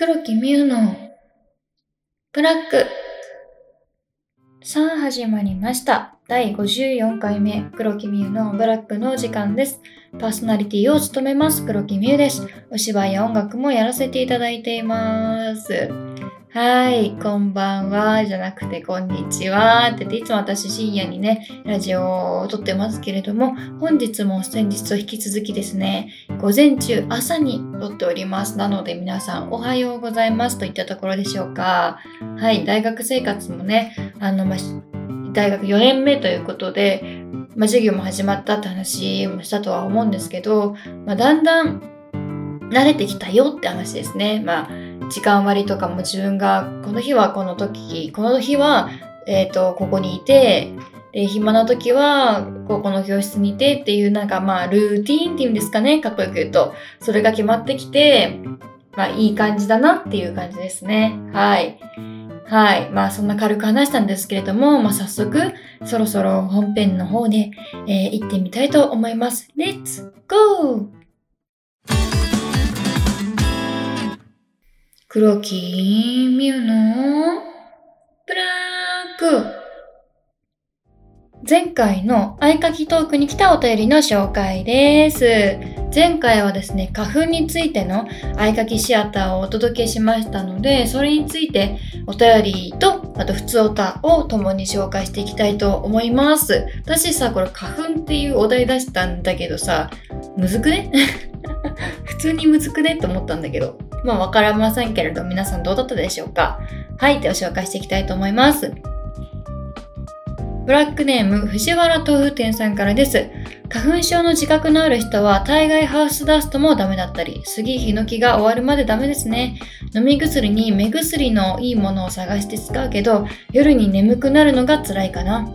黒木美羽のブラック。さあ始まりました。第54回目、黒木美優のブラックの時間です。パーソナリティを務めます、黒木美優です。お芝居や音楽もやらせていただいています。はい、こんばんは、じゃなくて、こんにちは。って言って、いつも私深夜にね、ラジオを撮ってますけれども、本日も先日と引き続きですね、午前中、朝に撮っております。なので皆さん、おはようございますといったところでしょうか。はい、大学生活もね、あの、ま、大学4年目ということで、ま、授業も始まったって話もしたとは思うんですけど、ま、だんだん慣れてきたよって話ですね。まあ時間割とかも自分がこの日はこの時この日は、えー、とここにいてで暇な時はここの教室にいてっていうなんかまあルーティーンっていうんですかねかっこよく言うと。それが決まってきてまあいい感じだなっていう感じですね。はい。はい。まあそんな軽く話したんですけれども、まあ、早速そろそろ本編の方で、えー行ってみたいと思います。レッツゴー黒木ミュのブラック前回の合鍵トークに来たお便りの紹介です。前回はですね、花粉についての合鍵シアターをお届けしましたので、それについてお便りと、あと普通おたを共に紹介していきたいと思います。私さ、これ花粉っていうお題出したんだけどさ、むずくね？普通にむずくね？って思ったんだけど、まあわかりませんけれど、皆さんどうだったでしょうか？はい、では紹介していきたいと思います。ブラックネーム藤原豆腐店さんからです。花粉症の自覚のある人は大概ハウスダストもダメだったり、杉ヒノキが終わるまでダメですね。飲み薬に目薬のいいものを探して使うけど、夜に眠くなるのが辛いかな。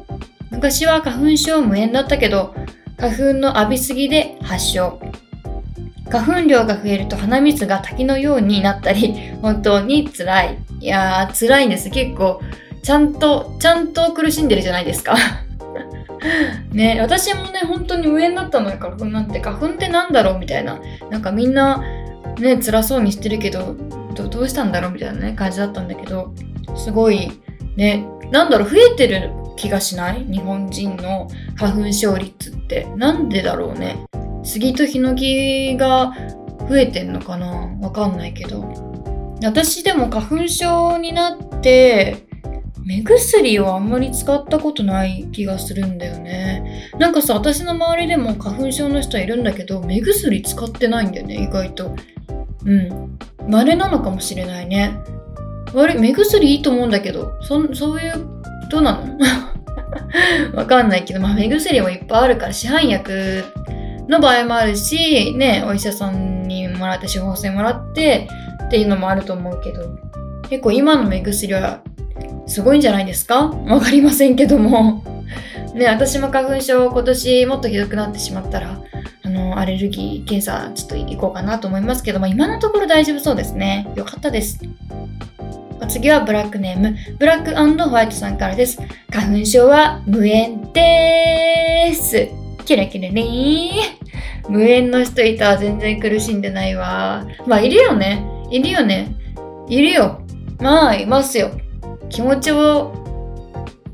昔は花粉症無縁だったけど、花粉の浴びすぎで発症。花粉量が増えると鼻水が滝のようになったり、本当に辛い。いやー、辛いんです。結構、ちゃんと、ちゃんと苦しんでるじゃないですか。ね、私もね、本当に無縁だったのよ、花粉なんて。花粉ってなんだろうみたいな。なんかみんな、ね、辛そうにしてるけど、どどうしたんだろうみたいなね、感じだったんだけど、すごい、ね、なんだろう、増えてる気がしない？日本人の花粉症率って。なんでだろうね。杉とヒノキが増えてんのかな？わかんないけど。私でも花粉症になって、目薬をあんまり使ったことない気がするんだよね。なんかさ、私の周りでも花粉症の人いるんだけど、目薬使ってないんだよね、意外と。うん。稀なのかもしれないね。悪い、目薬いいと思うんだけど、そそういう、どうなの？わかんないけど、まあ目薬もいっぱいあるから、市販薬の場合もあるし、ね、お医者さんにもらって処方箋もらってっていうのもあると思うけど、結構今の目薬はすごいんじゃないですか？わかりませんけども。ね、私も花粉症今年もっとひどくなってしまったら、あの、アレルギー検査ちょっと行こうかなと思いますけど、まあ今のところ大丈夫そうですね。よかったです。お次はブラックネーム、ブラックホワイトさんからです。花粉症は無縁です。キラキラねー。無縁の人いた全然苦しんでないわ。まあいるよね。いるよね。いるよ。まあいますよ。気持ちを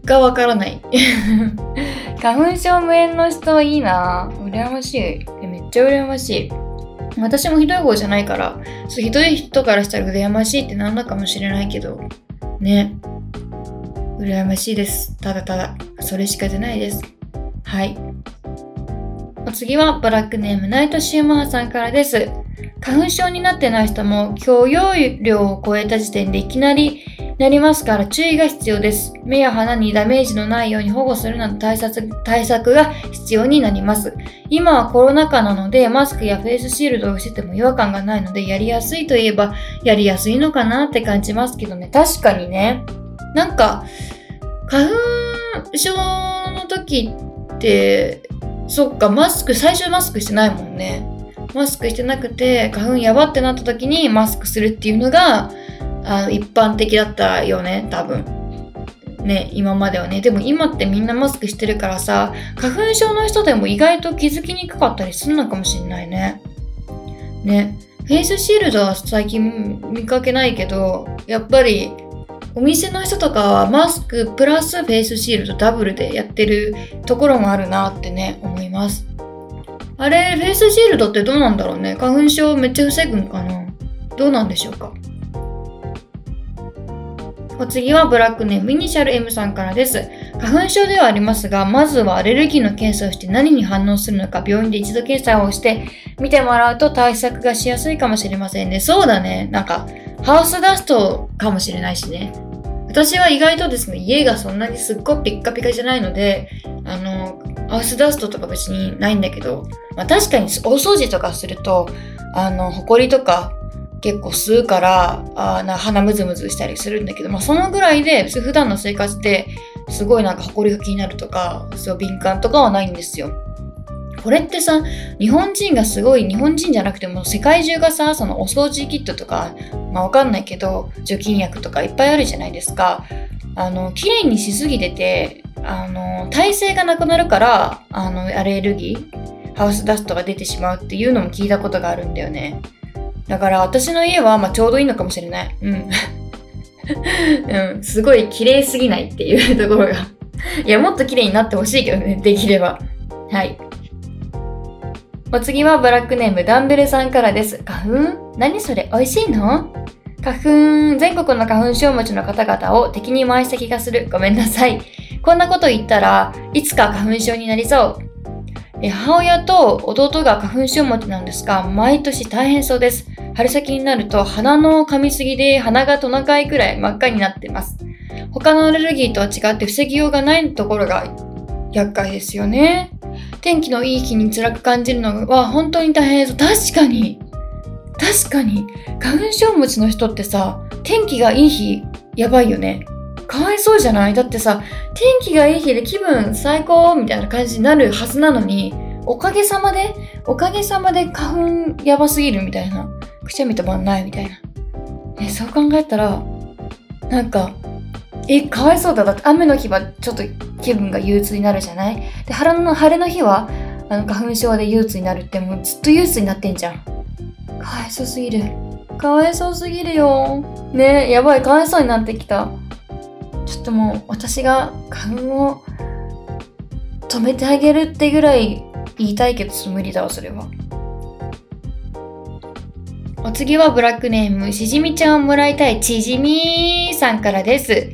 がわからない。花粉症無縁の人いいな羨ましい。めっちゃ羨ましい。私もひどい方じゃないから、そうひどい人からしたら羨ましいってなんだかもしれないけど、ね。羨ましいです。ただただ、それしか出ないです。はい。お次はブラックネームナイトシューマーさんからです。花粉症になってない人も許容量を超えた時点でいきなりなりますから注意が必要です。目や鼻にダメージのないように保護するなど対策対策が必要になります。今はコロナ禍なのでマスクやフェイスシールドをしてても違和感がないのでやりやすいといえばやりやすいのかなって感じますけどね。確かにね。なんか花粉症の時ってそっかマスク最初マスクしてないもんね。マスクしてなくて花粉やばってなった時にマスクするっていうのがあの一般的だったよね多分。ね今まではね。でも今ってみんなマスクしてるからさ花粉症の人でも意外と気づきにくかったりするのかもしんないね。ねフェイスシールドは最近見かけないけど、やっぱりお店の人とかはマスクプラスフェイスシールドダブルでやってるところもあるなってね、思います。あれ、フェイスシールドってどうなんだろうね花粉症めっちゃ防ぐんかな？どうなんでしょうか？お次はブラックネームイニシャル M さんからです。花粉症ではありますが、まずはアレルギーの検査をして何に反応するのか病院で一度検査をして見てもらうと対策がしやすいかもしれませんね。そうだね。なんか、ハウスダストかもしれないしね。私は意外とですね、家がそんなにすっごいピッカピカじゃないので、あの、ハウスダストとか別にないんだけど、まあ確かに大掃除とかすると、あの、ホコリとか結構吸うから、あな鼻ムズムズしたりするんだけど、まあそのぐらいで、普段の生活ですごいなんか埃が気になるとか、そう敏感とかはないんですよ。これってさ、日本人がすごい、日本人じゃなくても世界中がさ、そのお掃除キットとか、まあわかんないけど、除菌薬とかいっぱいあるじゃないですか。あの、綺麗にしすぎてて、あの、耐性がなくなるから、あの、アレルギー、ハウスダストが出てしまうっていうのも聞いたことがあるんだよね。だから私の家は、まあ、ちょうどいいのかもしれない。うん。うん、すごい綺麗すぎないっていうところがいや、もっと綺麗になってほしいけどね、できれば。はい。お次はブラックネームダンベルさんからです。花粉？何それ？美味しいの？花粉、全国の花粉症持ちの方々を敵に回した気がする。ごめんなさい。こんなこと言ったらいつか花粉症になりそう。母親と弟が花粉症持ちなんですが、毎年大変そうです。春先になると鼻の噛みすぎで鼻がトナカイくらい真っ赤になってます。他のアレルギーとは違って防ぎようがないところが厄介ですよね。天気のいい日に辛く感じるのは本当に大変です。確かに。確かに。花粉症持ちの人ってさ、天気がいい日、やばいよね。かわいそうじゃない？だってさ、天気がいい日で気分最高みたいな感じになるはずなのに、おかげさまで、おかげさまで花粉やばすぎるみたいな。くしゃみとまんないみたいな。え、そう考えたら、なんか、え、かわいそうだ。だって雨の日はちょっと気分が憂鬱になるじゃない？で、晴れの晴れの日は、あの花粉症で憂鬱になるってもうずっと憂鬱になってんじゃん。かわいそうすぎる。かわいそうすぎるよ。ねやばい、かわいそうになってきた。ちょっともう私が花粉を止めてあげるってぐらい言いたいけど無理だわそれは。お次はブラックネームしじみちゃんをもらいたいちじみさんからです。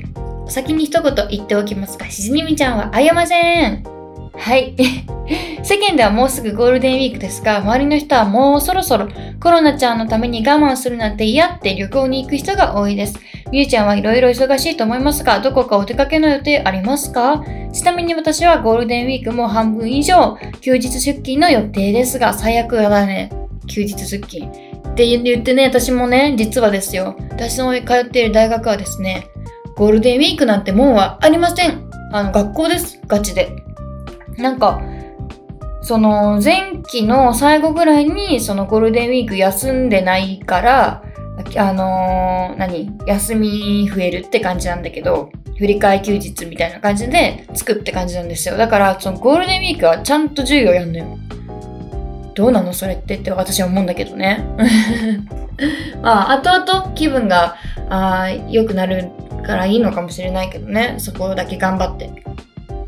先に一言言っておきますがしじみちゃんはあやません。はい。世間ではもうすぐゴールデンウィークですが、周りの人はもうそろそろコロナちゃんのために我慢するなんて嫌って旅行に行く人が多いです。みゆちゃんはいろいろ忙しいと思いますが、どこかお出かけの予定ありますか？ちなみに私はゴールデンウィークも半分以上休日出勤の予定ですが、最悪だね。休日出勤。って言ってね、私もね、実はですよ。私の通っている大学はですね、ゴールデンウィークなんてもんはありません。あの、学校です。ガチで。なんか、その前期の最後ぐらいにそのゴールデンウィーク休んでないから、あのー、何休み増えるって感じなんだけど、振り替え休日みたいな感じでつくって感じなんですよ。だから、そのゴールデンウィークはちゃんと授業やんのよ。どうなのそれってって私は思うんだけどね。まあ、後々気分が良くなるからいいのかもしれないけどね。そこだけ頑張って。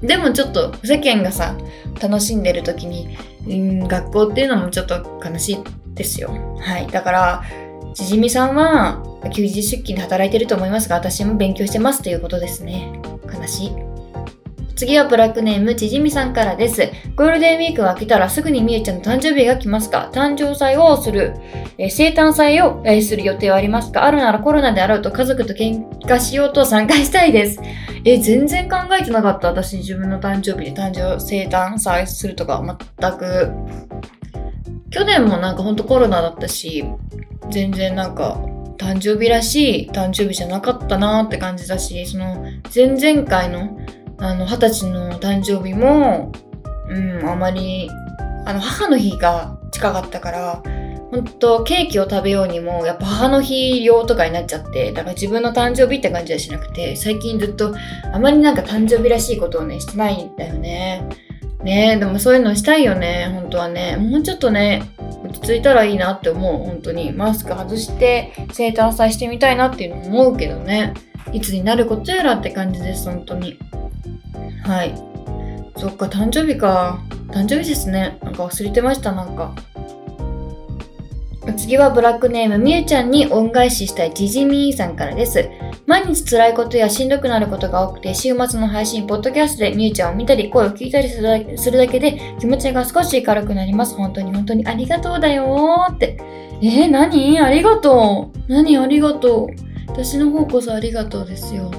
でもちょっと世間がさ楽しんでる時に、うん、学校っていうのもちょっと悲しいですよ。はい。だからちじみさんは休日出勤で働いてると思いますが私も勉強してますということですね。悲しい。次はブラックネームちじみさんからです。ゴールデンウィークが来たらすぐにみえちゃんの誕生日が来ますか？誕生祭をする、えー、生誕祭を、えー、する予定はありますか？あるならコロナであろうと家族と喧嘩しようと参加したいです。えー、全然考えてなかった。私自分の誕生日で誕生、生誕祭するとか全く。去年もなんかほんとコロナだったし、全然なんか誕生日らしい誕生日じゃなかったなって感じだし、その前々回のあの、二十歳の誕生日も、うん、あまり、あの、母の日が近かったから、ほんと、ケーキを食べようにも、やっぱ母の日用とかになっちゃって、だから自分の誕生日って感じはしなくて、最近ずっと、あまりなんか誕生日らしいことをね、してないんだよね。ねでもそういうのしたいよね、本当はね。もうちょっとね、落落ち着いたらいいなって思う。本当に。マスク外して生誕祭してみたいなっていうのも思うけどね。いつになることやらって感じです、本当に。はい。そっか、誕生日か。誕生日ですね。なんか忘れてました、なんか。次はブラックネームみゆちゃんに恩返ししたいジジミーさんからです。毎日辛いことやしんどくなることが多くて、週末の配信、ポッドキャストでみゆちゃんを見たり、声を聞いたりするだけで気持ちが少し軽くなります。本当に本当にありがとうだよーって。えー、何？ありがとう。何ありがとう。私の方こそありがとうですよ。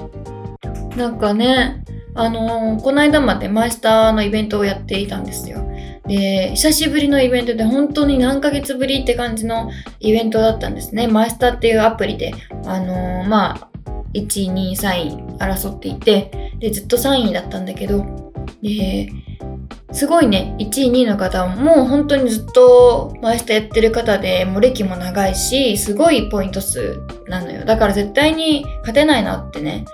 なんかね、あのー、この間までマイスターのイベントをやっていたんですよ。で、久しぶりのイベントで本当に何ヶ月ぶりって感じのイベントだったんですね。マイスターっていうアプリで、あのー、まあ、1、2、3位争っていて、で、ずっと3位だったんだけど、で、すごいね、1位、2位の方はもう本当にずっとマイスターやってる方で、もう歴も長いし、すごいポイント数なのよ。だから絶対に勝てないなってね、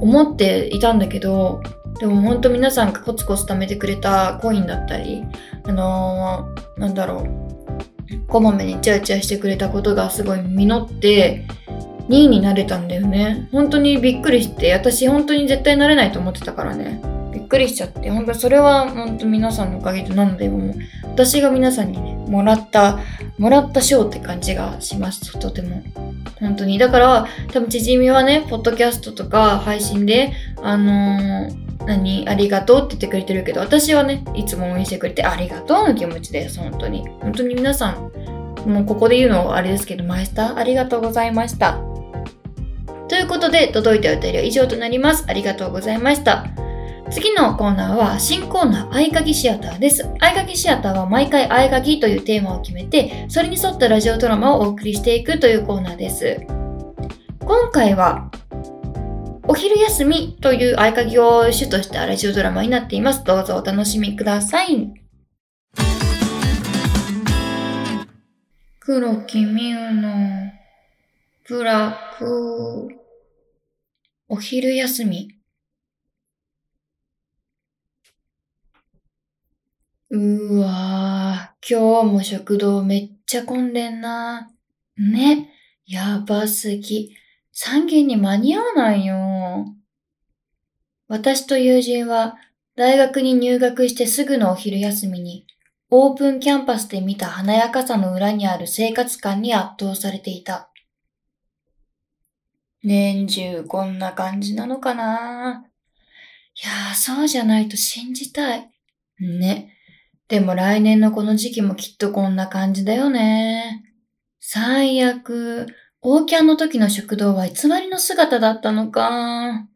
思っていたんだけど、でも本当皆さんがコツコツ貯めてくれたコインだったり、あのー、なんだろう、こまめにチャーチャーしてくれたことがすごい実って、2位になれたんだよね。本当にびっくりして、私本当に絶対なれないと思ってたからね。びっくりしちゃって、本当それは本当皆さんのおかげでなので、もう私が皆さんにね、もらった、もらった賞って感じがします。とても。本当に。だから、多分、ちじみはね、ポッドキャストとか配信で、あのー何ありがとうって言ってくれてるけど、私はね、いつも応援してくれてありがとうの気持ちです、本当に。本当に皆さん、もうここで言うのはあれですけど、マイスターありがとうございました。ということで、届いたお便りは以上となります。ありがとうございました。次のコーナーは新コーナー合鍵シアターです。合鍵シアターは毎回合鍵というテーマを決めて、それに沿ったラジオドラマをお送りしていくというコーナーです。今回はお昼休みという合鍵を主としたラジオドラマになっています。どうぞお楽しみください。黒木美羽のブラックお昼休みうわぁ、今日も食堂めっちゃ混んでんな。ね、やばすぎ。3件に間に合わないよ。私と友人は大学に入学してすぐのお昼休みにオープンキャンパスで見た華やかさの裏にある生活感に圧倒されていた。年中こんな感じなのかないやー、そうじゃないと信じたい。ね。でも来年のこの時期もきっとこんな感じだよね。最悪。オーキャンの時の食堂は偽りの姿だったのか。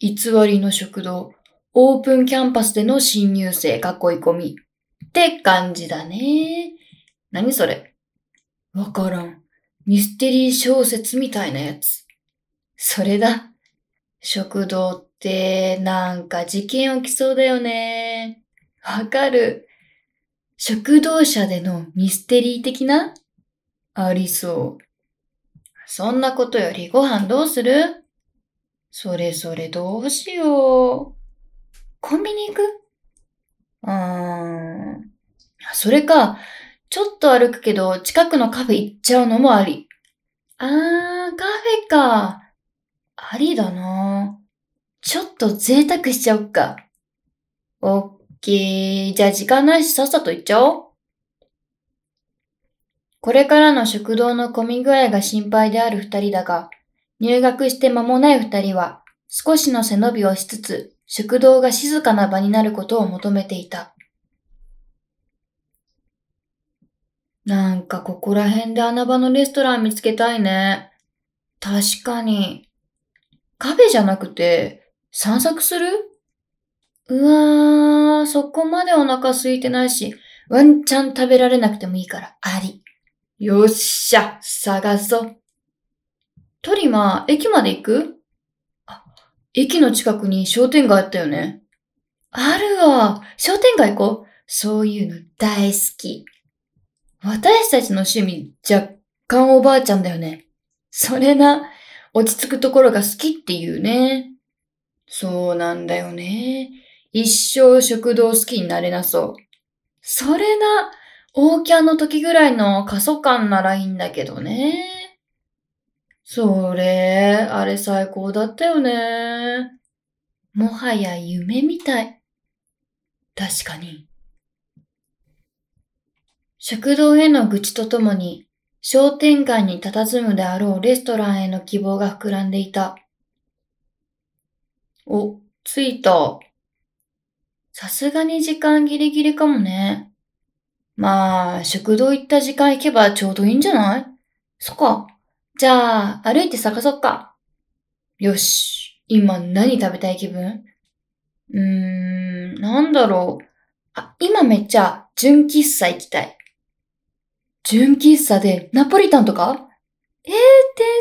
偽りの食堂。オープンキャンパスでの新入生囲い込み。って感じだね。何それ？わからん。ミステリー小説みたいなやつ。それだ。食堂ってなんか事件起きそうだよね。わかる。食堂車でのミステリー的な？ありそう。そんなことよりご飯どうする？それぞれどうしよう。コンビニ行く？うーん。それか、ちょっと歩くけど近くのカフェ行っちゃうのもあり。あー、カフェか。ありだな。ちょっと贅沢しちゃおっか。オッケー。じゃあ時間ないしさっさと行っちゃおう。これからの食堂の混み具合が心配である二人だが、入学して間もない二人は、少しの背伸びをしつつ、食堂が静かな場になることを求めていた。なんかここら辺で穴場のレストラン見つけたいね。確かに。カフェじゃなくて、散策する？うわー、そこまでお腹空いてないし、ワンチャン食べられなくてもいいから、あり。よっしゃ、探そう。トリマ、駅まで行く？あ、駅の近くに商店街あったよね。あるわ。商店街行こう。そういうの大好き。私たちの趣味若干おばあちゃんだよね。それな、落ち着くところが好きっていうね。そうなんだよね。一生食堂好きになれなそう。それな、オーキャンの時ぐらいの過疎感ならいいんだけどね。それ、あれ最高だったよね。もはや夢みたい。確かに。食堂への愚痴とともに、商店街に佇むであろうレストランへの希望が膨らんでいた。お、着いた。さすがに時間ギリギリかもね。まあ、食堂行った時間行けばちょうどいいんじゃない？そっか。じゃあ、歩いて探そっか。よし。今何食べたい気分？うーん、なんだろう。あ、今めっちゃ純喫茶行きたい。純喫茶でナポリタンとか？えー、天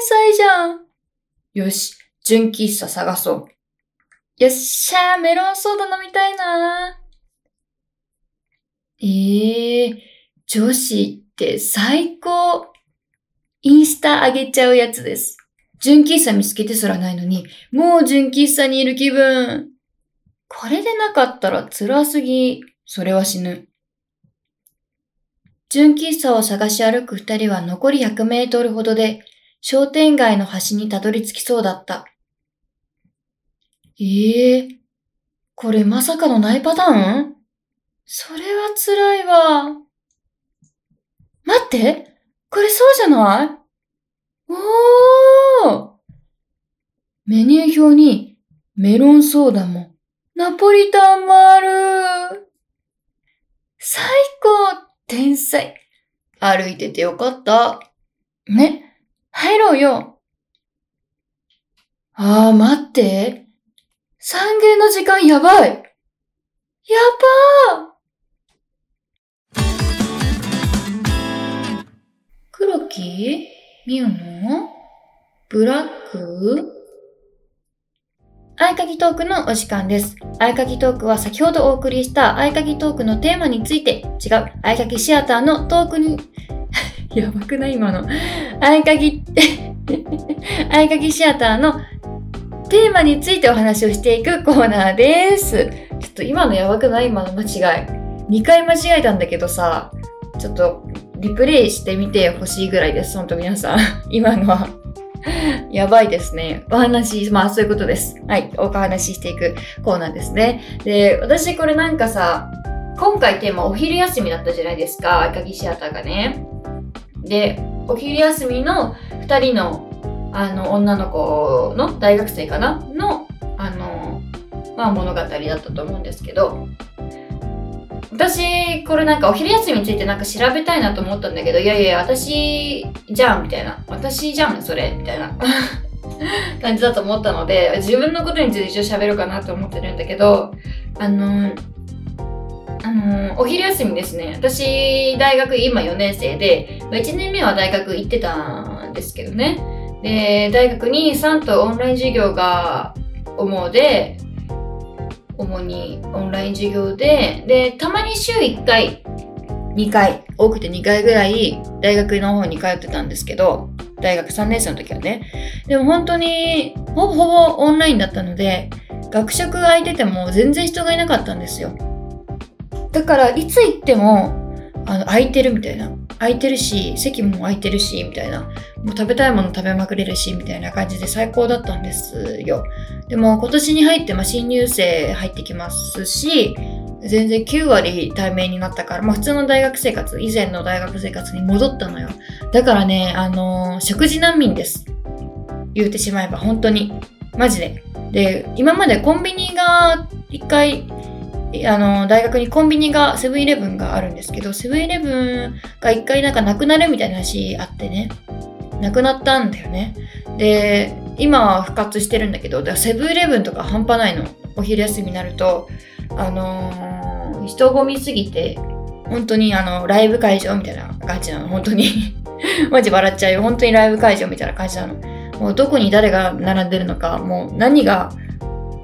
才じゃん。よし、純喫茶探そう。よっしゃー、メロンソーダ飲みたいなえー、女子って最高。インスタ上げちゃうやつです。純喫茶見つけてすらないのに、もう純喫茶にいる気分。これでなかったら辛すぎ。それは死ぬ。純喫茶を探し歩く二人は残り100メートルほどで商店街の端にたどり着きそうだった。ええー、これまさかのないパターン？それは辛いわ。待ってこれそうじゃない？おーメニュー表にメロンソーダもナポリタンもある最高天才歩いててよかった。ね、入ろうよ。ああ、待って。三限の時間やばい。やばー黒木？ミュの？ブラック？合鍵トークのお時間です。合鍵トークは先ほどお送りした合鍵トークのテーマについて違う合鍵シアターのトークに やばくない？今の。合鍵 合鍵シアターのテーマについてお話をしていくコーナーです。ちょっと今のやばくない？今の間違い。2回間違えたんだけどさ、ちょっとリプレイしてみてほしいぐらいです。ほんと皆さん。今のはやばいですね。お話、まあそういうことです。はい。お話ししていくコーナーですね。で、私これなんかさ、今回テーマお昼休みだったじゃないですか。赤木シアターがね。で、お昼休みの2人のあの、女の子の大学生かな？の、あの、まあ物語だったと思うんですけど、私、これなんかお昼休みについてなんか調べたいなと思ったんだけど、いやいや、私じゃんみたいな。私じゃんそれみたいな 感じだと思ったので、自分のことについて一応喋ろうかなと思ってるんだけど、あの、あの、お昼休みですね。私、大学今4年生で、1年目は大学行ってたんですけどね。で、大学に3とオンライン授業が主で、主にオンライン授業で、で、たまに週1回、2回、多くて2回ぐらい大学の方に通ってたんですけど、大学3年生の時はね。でも本当に、ほぼほぼオンラインだったので、学食が空いてても全然人がいなかったんですよ。だから、いつ行っても、あの、空いてるみたいな。空いてるし、席も空いてるし、みたいな。もう食べたいもの食べまくれるし、みたいな感じで最高だったんですよ。でも今年に入って、まあ、新入生入ってきますし、全然9割対面になったから、まあ普通の大学生活、以前の大学生活に戻ったのよ。だからね、あのー、食事難民です。言うてしまえば、本当に。マジで。で、今までコンビニが一回あの、大学にコンビニが、セブンイレブンがあるんですけど、セブンイレブンが一回なんかなくなるみたいな話あってね。なくなったんだよね。で、今は復活してるんだけど、だセブンイレブンとか半端ないの。お昼休みになると、あのー、人混みすぎて、本当にあの、ライブ会場みたいな感じなの。本当に マジ笑っちゃうよ。本当にライブ会場みたいな感じなの。もうどこに誰が並んでるのか、もう何が、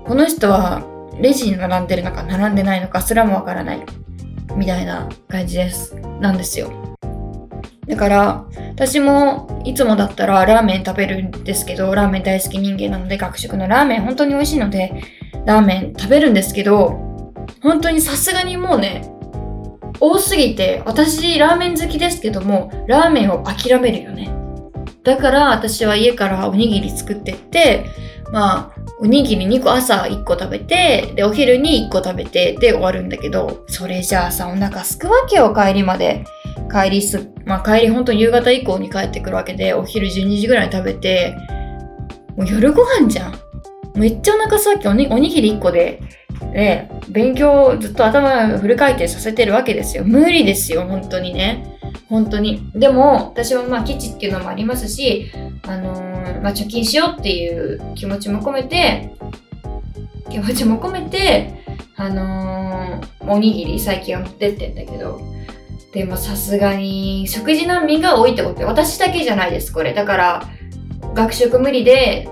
この人はレジに並んでるのか並んでないのかすらもわからない。みたいな感じです。なんですよ。だから、私もいつもだったらラーメン食べるんですけど、ラーメン大好き人間なので、学食のラーメン本当に美味しいので、ラーメン食べるんですけど、本当にさすがにもうね、多すぎて、私ラーメン好きですけども、ラーメンを諦めるよね。だから私は家からおにぎり作ってって、まあ、おにぎり2個朝1個食べて、で、お昼に1個食べて、で終わるんだけど、それじゃあさ、お腹すくわけよ、帰りまで。帰りす、まあ帰りほんと夕方以降に帰ってくるわけで、お昼12時ぐらいに食べて、もう夜ご飯じゃん。めっちゃお腹すわけおにおにぎり1個で、で、勉強ずっと頭フル回転させてるわけですよ。無理ですよ、本当にね。本当に。でも、私はまあ基地っていうのもありますし、あのー、まあ貯金しようっていう気持ちも込めて、気持ちも込めて、あのー、おにぎり最近は持ってってんだけど、でもさすがに食事難民が多いってことで、私だけじゃないです、これ。だから、学食無理で、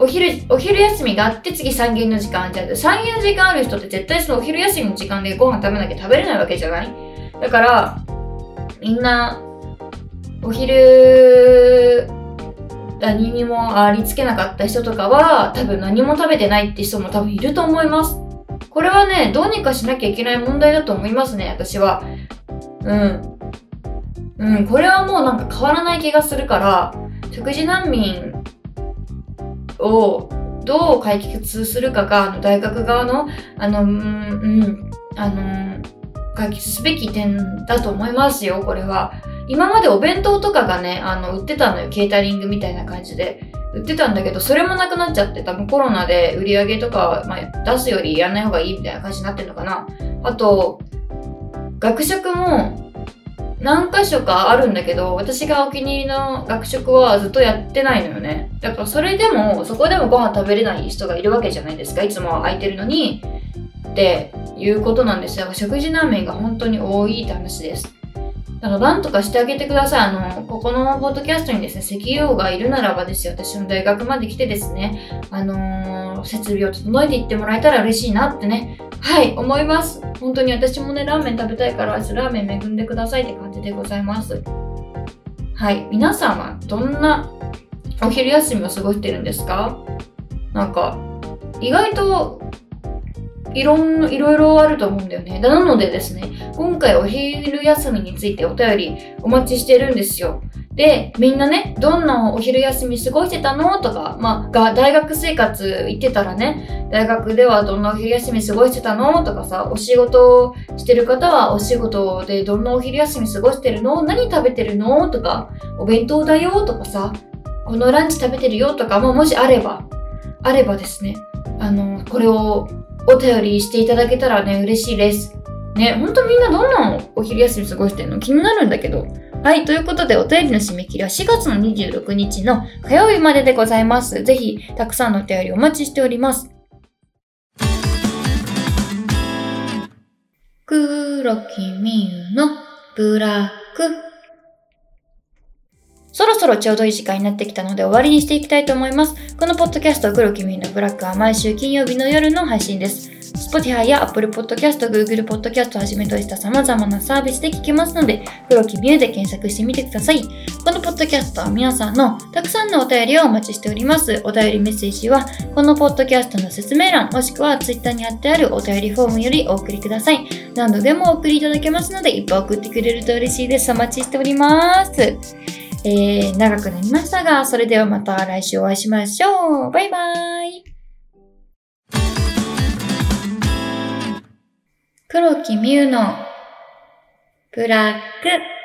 お昼、お昼休みがあって次3限の時間じゃ3限の時間ある人って絶対そのお昼休みの時間でご飯食べなきゃ食べれないわけじゃない？だから、みんな、お昼、何にもありつけなかった人とかは、多分何も食べてないって人も多分いると思います。これはね、どうにかしなきゃいけない問題だと思いますね、私は。うん。うん、これはもうなんか変わらない気がするから、食事難民をどう解決するかが、あの大学側の、あの、うん、うん、あの、解決すべき点だと思いますよ、これは。今までお弁当とかがね、あの、売ってたのよ、ケータリングみたいな感じで。売ってたんだけど、それもなくなっちゃって、多分コロナで売り上げとか、まあ、出すよりやんない方がいいみたいな感じになってるのかな。あと、学食も何箇所かあるんだけど、私がお気に入りの学食はずっとやってないのよね。だからそれでも、そこでもご飯食べれない人がいるわけじゃないですか。いつも空いてるのに。っていうことなんですよ。食事難民が本当に多いって話です。だからなんとかしてあげてください。あの、ここのポッドキャストにですね、石油王がいるならばですよ、私の大学まで来てですね、あのー、設備を整えていってもらえたら嬉しいなってね、はい、思います。本当に私もね、ラーメン食べたいから、ラーメン恵んでくださいって感じでございます。はい、皆さんはどんなお昼休みを過ごしてるんですか？なんか、意外といろん、いろいろあると思うんだよね。なのでですね、今回お昼休みについてお便りお待ちしてるんですよ。で、みんなね、どんなお昼休み過ごしてたの？とか、まあ、が、大学生活行ってたらね、大学ではどんなお昼休み過ごしてたの？とかさ、お仕事してる方はお仕事でどんなお昼休み過ごしてるの？何食べてるの？とか、お弁当だよ？とかさ、このランチ食べてるよ？とかももしあれば、あればですね、あの、これをお便りしていただけたらね、嬉しいです。ね、ほんとみんなどんなお昼休み過ごしてんの？気になるんだけど。はい、ということでお便りの締め切りは4月の26日の火曜日まででございます。ぜひ、たくさんのお便りお待ちしております。黒木みゆのブラックろそろちょうどいい時間になってきたので終わりにしていきたいと思います。このポッドキャスト、黒木ミのブラックは毎週金曜日の夜の配信です。Spotify や Apple Podcast、Google Podcast をはじめとした様々なサービスで聞けますので、黒木ミュで検索してみてください。このポッドキャストは皆さんのたくさんのお便りをお待ちしております。お便りメッセージは、このポッドキャストの説明欄、もしくは Twitter に貼ってあるお便りフォームよりお送りください。何度でもお送りいただけますので、いっぱい送ってくれると嬉しいです。お待ちしております。えー、長くなりましたが、それではまた来週お会いしましょう。バイバーイ。黒木美優のブラック